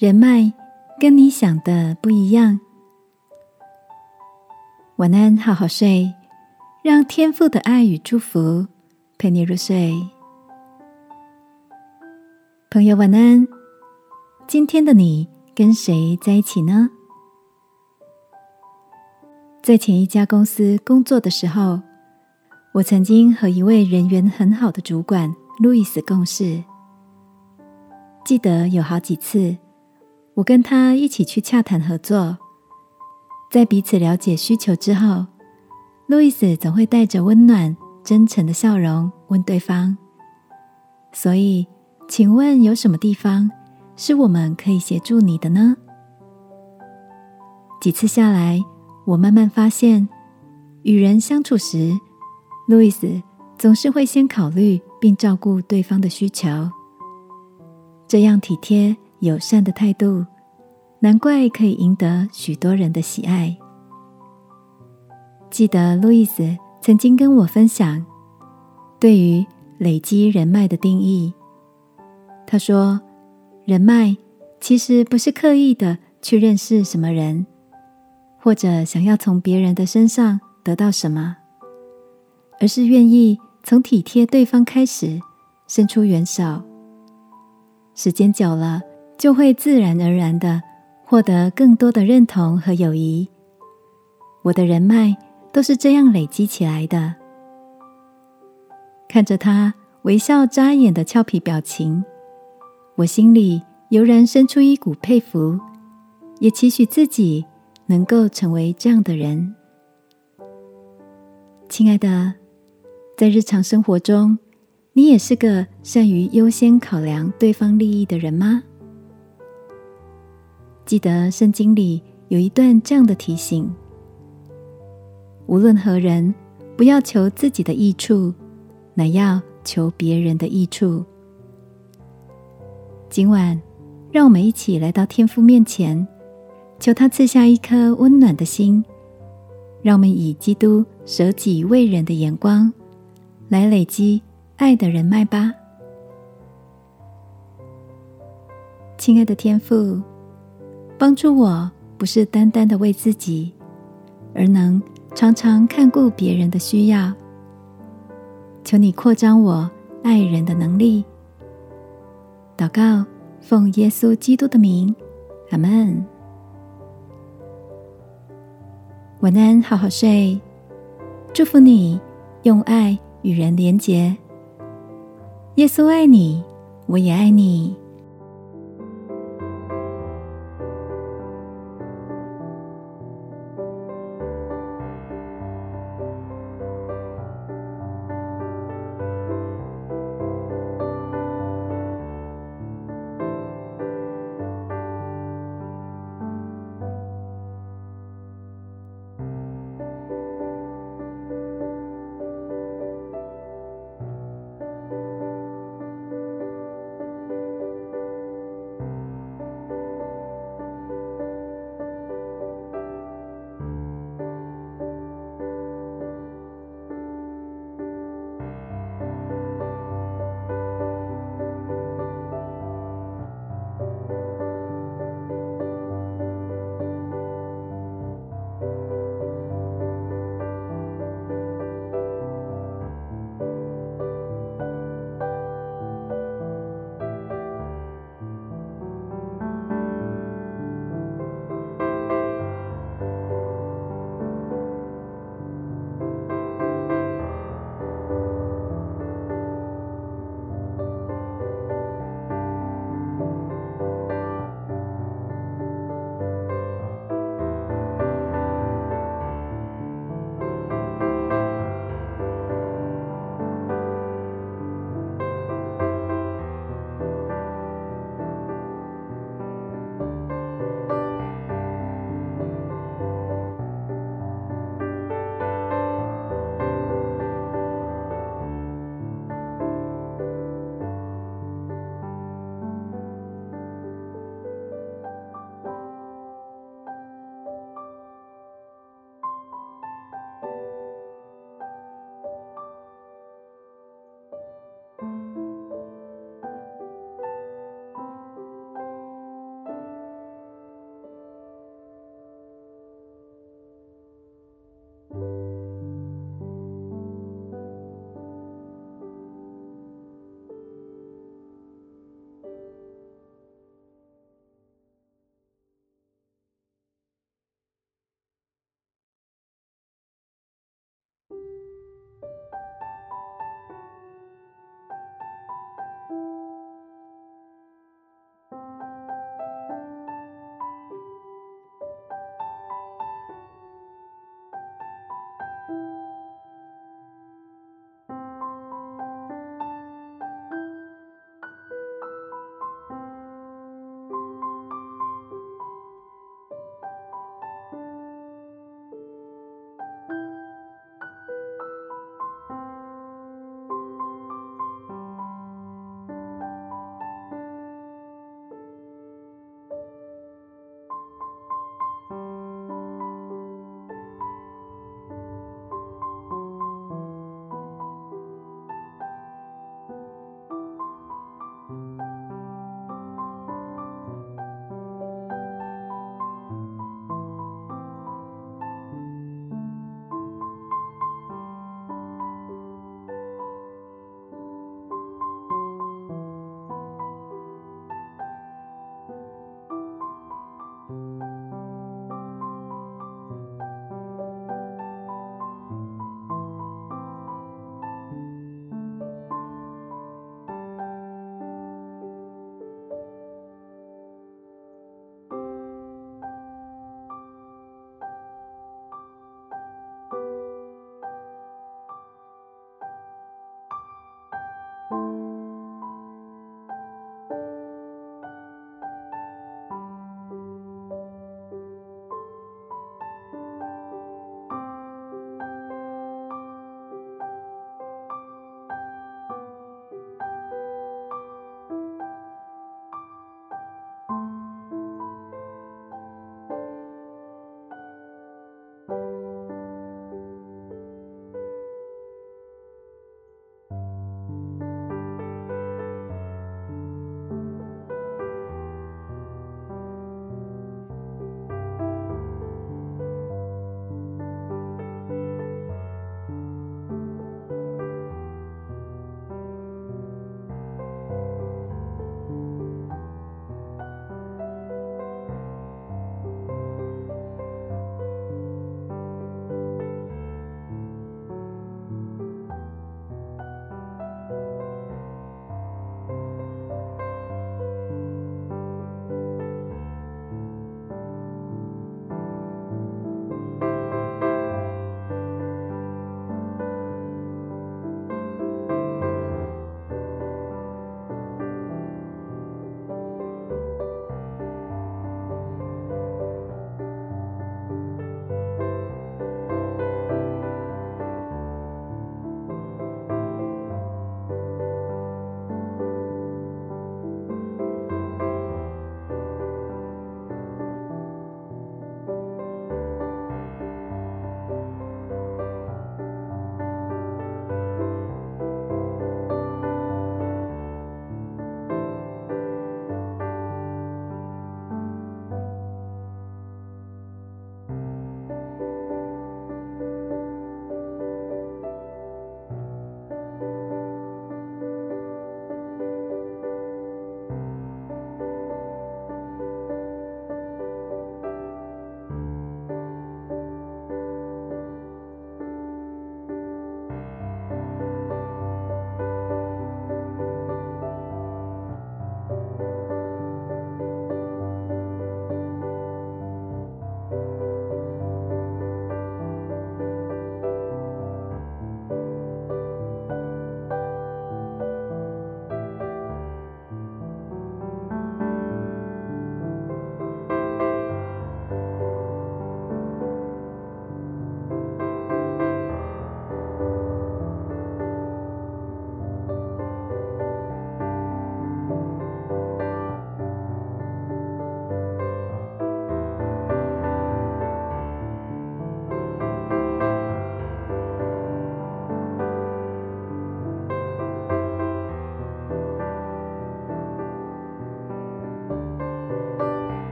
人脉跟你想的不一样。晚安，好好睡，让天赋的爱与祝福陪你入睡。朋友，晚安。今天的你跟谁在一起呢？在前一家公司工作的时候，我曾经和一位人缘很好的主管路易斯共事。记得有好几次。我跟他一起去洽谈合作，在彼此了解需求之后，路易斯总会带着温暖、真诚的笑容问对方：“所以，请问有什么地方是我们可以协助你的呢？”几次下来，我慢慢发现，与人相处时，路易斯总是会先考虑并照顾对方的需求，这样体贴。友善的态度，难怪可以赢得许多人的喜爱。记得路易斯曾经跟我分享对于累积人脉的定义。他说：“人脉其实不是刻意的去认识什么人，或者想要从别人的身上得到什么，而是愿意从体贴对方开始，伸出援手。时间久了。”就会自然而然的获得更多的认同和友谊。我的人脉都是这样累积起来的。看着他微笑眨眼的俏皮表情，我心里油然生出一股佩服，也期许自己能够成为这样的人。亲爱的，在日常生活中，你也是个善于优先考量对方利益的人吗？记得圣经里有一段这样的提醒：无论何人，不要求自己的益处，乃要求别人的益处。今晚，让我们一起来到天父面前，求他赐下一颗温暖的心，让我们以基督舍己为人的眼光，来累积爱的人脉吧。亲爱的天父。帮助我，不是单单的为自己，而能常常看顾别人的需要。求你扩张我爱人的能力。祷告，奉耶稣基督的名，阿门。晚安，好好睡。祝福你，用爱与人连结。耶稣爱你，我也爱你。